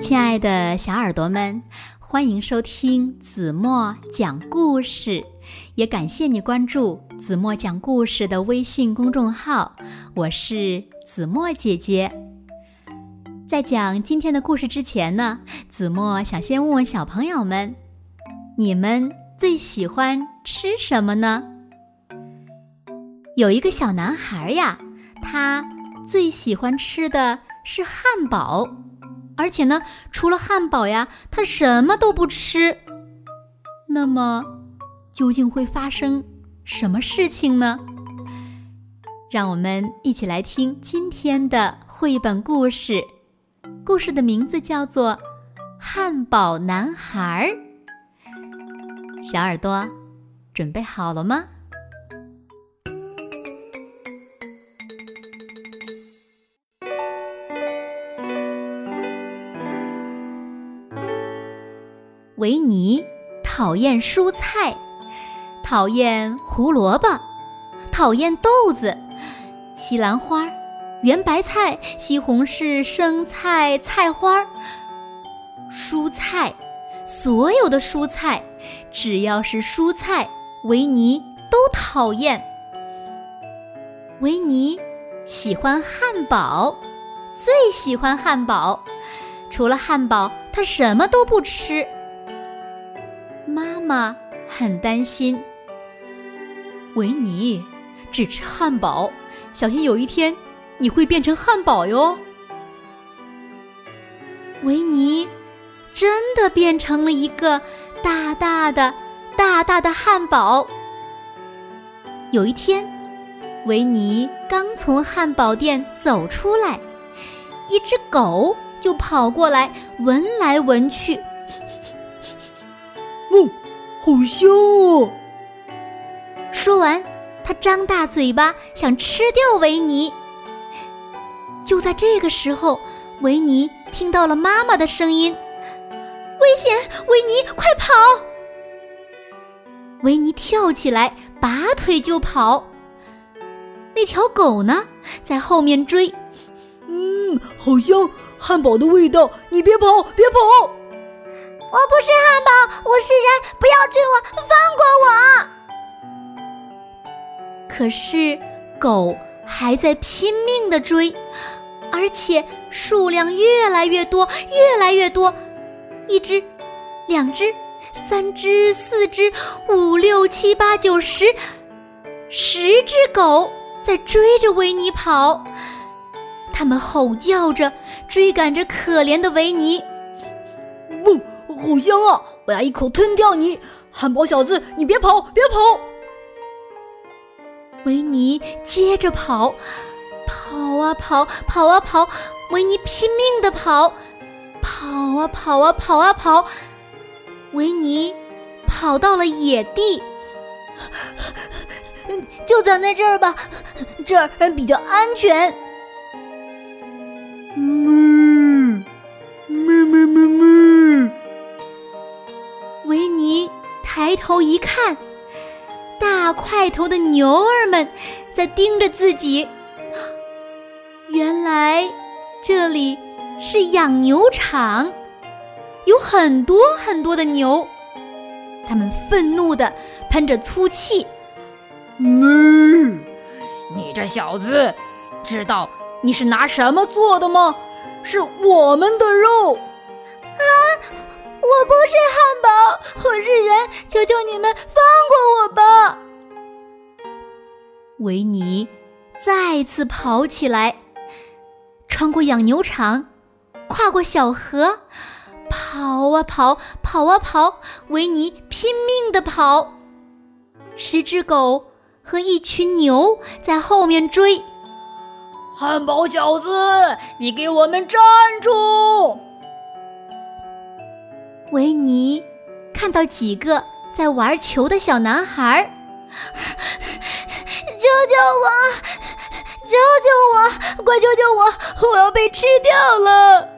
亲爱的小耳朵们，欢迎收听子墨讲故事，也感谢你关注子墨讲故事的微信公众号。我是子墨姐姐。在讲今天的故事之前呢，子墨想先问问小朋友们：你们最喜欢吃什么呢？有一个小男孩呀，他最喜欢吃的是汉堡。而且呢，除了汉堡呀，他什么都不吃。那么，究竟会发生什么事情呢？让我们一起来听今天的绘本故事。故事的名字叫做《汉堡男孩》。小耳朵，准备好了吗？维尼讨厌蔬菜，讨厌胡萝卜，讨厌豆子、西兰花、圆白菜、西红柿、生菜、菜花。蔬菜，所有的蔬菜，只要是蔬菜，维尼都讨厌。维尼喜欢汉堡，最喜欢汉堡，除了汉堡，他什么都不吃。妈妈很担心，维尼只吃汉堡，小心有一天你会变成汉堡哟。维尼真的变成了一个大大的、大大的汉堡。有一天，维尼刚从汉堡店走出来，一只狗就跑过来闻来闻去。嗯，好香哦！说完，他张大嘴巴想吃掉维尼。就在这个时候，维尼听到了妈妈的声音：“危险！维尼，快跑！”维尼跳起来，拔腿就跑。那条狗呢，在后面追。嗯，好香，汉堡的味道！你别跑，别跑！我不是汉堡，我是人，不要追我，放过我！可是狗还在拼命的追，而且数量越来越多，越来越多，一只、两只、三只、四只、五六七八九十，十只狗在追着维尼跑，它们吼叫着追赶着可怜的维尼。好香啊！我要一口吞掉你，汉堡小子！你别跑，别跑！维尼接着跑，跑啊跑，跑啊跑，维尼拼命的跑，跑啊跑啊跑啊跑，维尼跑到了野地，就咱在这儿吧，这儿比较安全。抬头一看，大块头的牛儿们在盯着自己。原来这里是养牛场，有很多很多的牛，他们愤怒的喷着粗气。嗯，你这小子，知道你是拿什么做的吗？是我们的肉。啊！我不是汉堡，我是人，求求你们放过我吧！维尼再次跑起来，穿过养牛场，跨过小河，跑啊跑，跑啊跑，维尼拼命的跑。十只狗和一群牛在后面追。汉堡小子，你给我们站住！维尼看到几个在玩球的小男孩，救救我！救救我！快救救我！我要被吃掉了！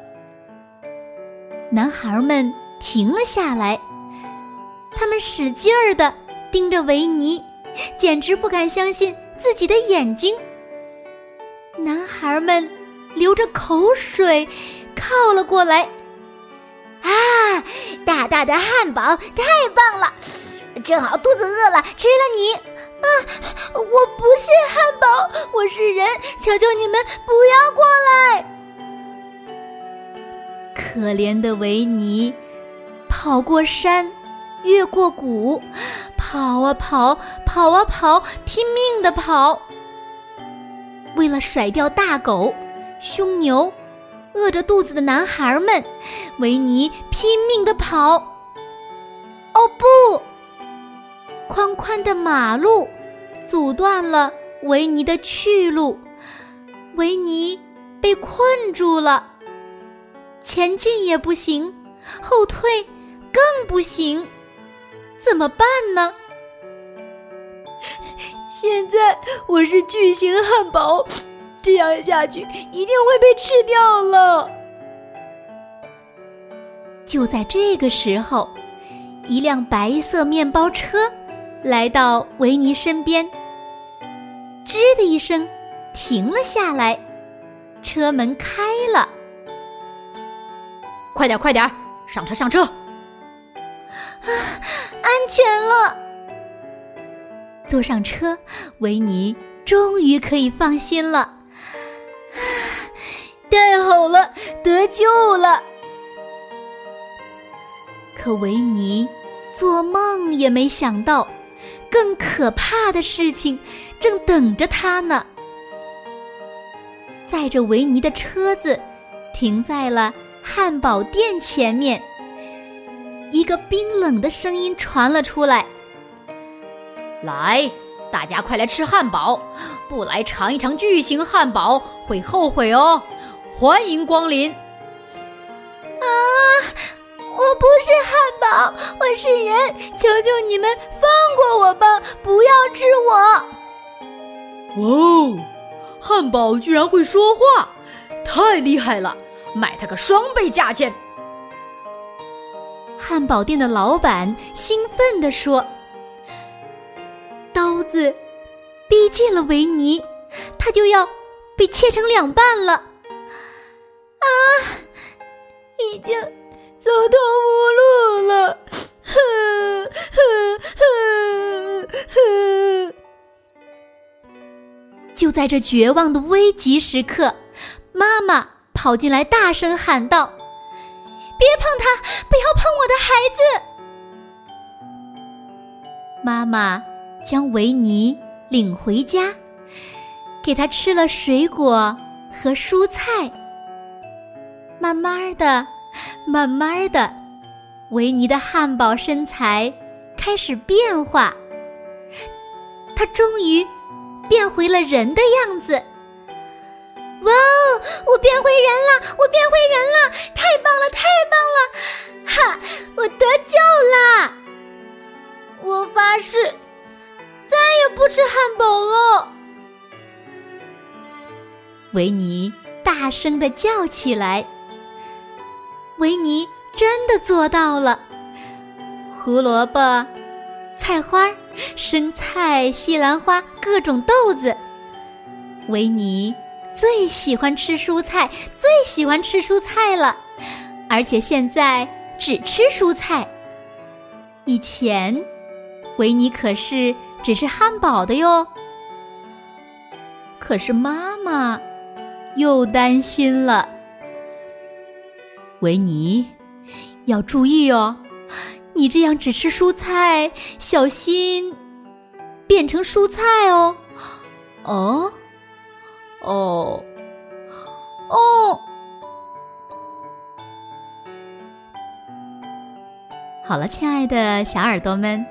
男孩们停了下来，他们使劲儿的盯着维尼，简直不敢相信自己的眼睛。男孩们流着口水靠了过来。大大的汉堡太棒了！正好肚子饿了，吃了你。啊，我不是汉堡，我是人，求求你们不要过来！可怜的维尼，跑过山，越过谷，跑啊跑，跑啊跑，拼命的跑。为了甩掉大狗、凶牛、饿着肚子的男孩们，维尼拼命的跑。哦不！宽宽的马路阻断了维尼的去路，维尼被困住了。前进也不行，后退更不行，怎么办呢？现在我是巨型汉堡，这样下去一定会被吃掉了。就在这个时候，一辆白色面包车来到维尼身边，吱的一声停了下来，车门开了。快点，快点，上车，上车！啊，安全了。坐上车，维尼终于可以放心了。太好了，得救了！可维尼做梦也没想到，更可怕的事情正等着他呢。载着维尼的车子停在了。汉堡店前面，一个冰冷的声音传了出来：“来，大家快来吃汉堡！不来尝一尝巨型汉堡会后悔哦！欢迎光临！”啊，我不是汉堡，我是人，求求你们放过我吧，不要吃我！哇哦，汉堡居然会说话，太厉害了！买它个双倍价钱！汉堡店的老板兴奋地说：“刀子逼近了维尼，他就要被切成两半了！啊，已经走投无路了！”哼哼哼！就在这绝望的危急时刻，妈妈。跑进来，大声喊道：“别碰他！不要碰我的孩子！”妈妈将维尼领回家，给他吃了水果和蔬菜。慢慢的，慢慢的，维尼的汉堡身材开始变化，他终于变回了人的样子。哇哦！我变回人了！我变回人了！太棒了！太棒了！哈！我得救啦！我发誓，再也不吃汉堡了。维尼大声的叫起来。维尼真的做到了。胡萝卜、菜花、生菜、西兰花，各种豆子。维尼。最喜欢吃蔬菜，最喜欢吃蔬菜了，而且现在只吃蔬菜。以前，维尼可是只吃汉堡的哟。可是妈妈又担心了，维尼要注意哦，你这样只吃蔬菜，小心变成蔬菜哦。哦。哦，哦，好了，亲爱的小耳朵们，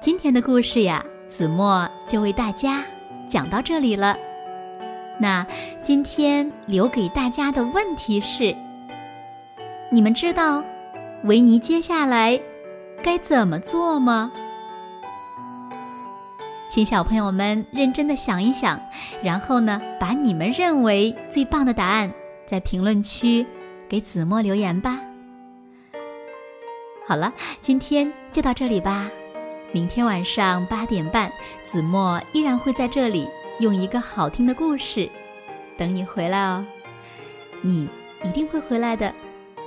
今天的故事呀，子墨就为大家讲到这里了。那今天留给大家的问题是：你们知道维尼接下来该怎么做吗？请小朋友们认真的想一想，然后呢，把你们认为最棒的答案在评论区给子墨留言吧。好了，今天就到这里吧。明天晚上八点半，子墨依然会在这里用一个好听的故事等你回来哦。你一定会回来的，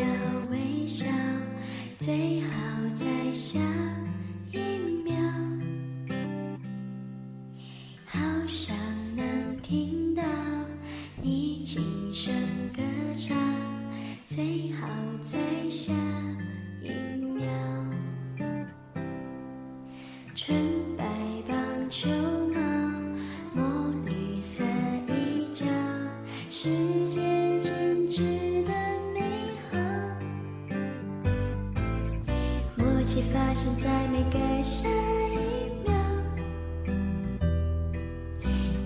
笑微笑最好。契发生在每个下一秒，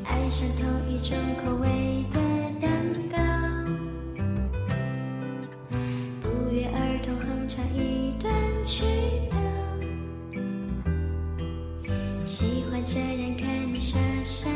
爱上同一种口味的蛋糕，不约而同哼唱一段曲调，喜欢这样看你傻傻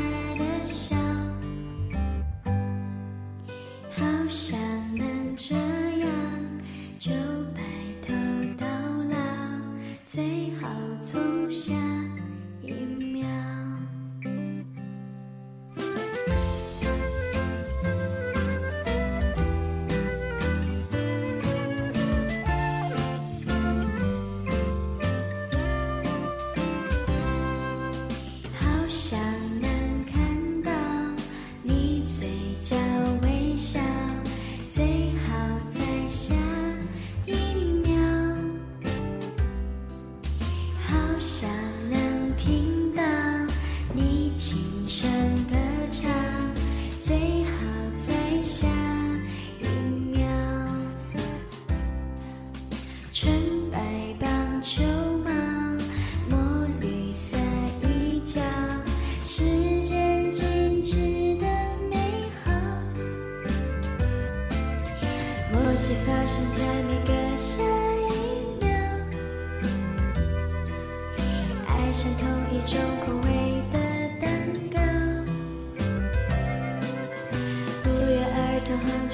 下。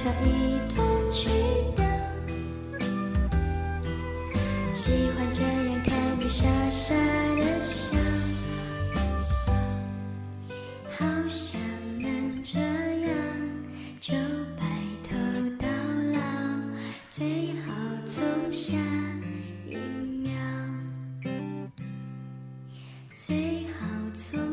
唱一段曲调喜欢这样看你傻傻的笑好想能这样就白头到老最好从下一秒最好从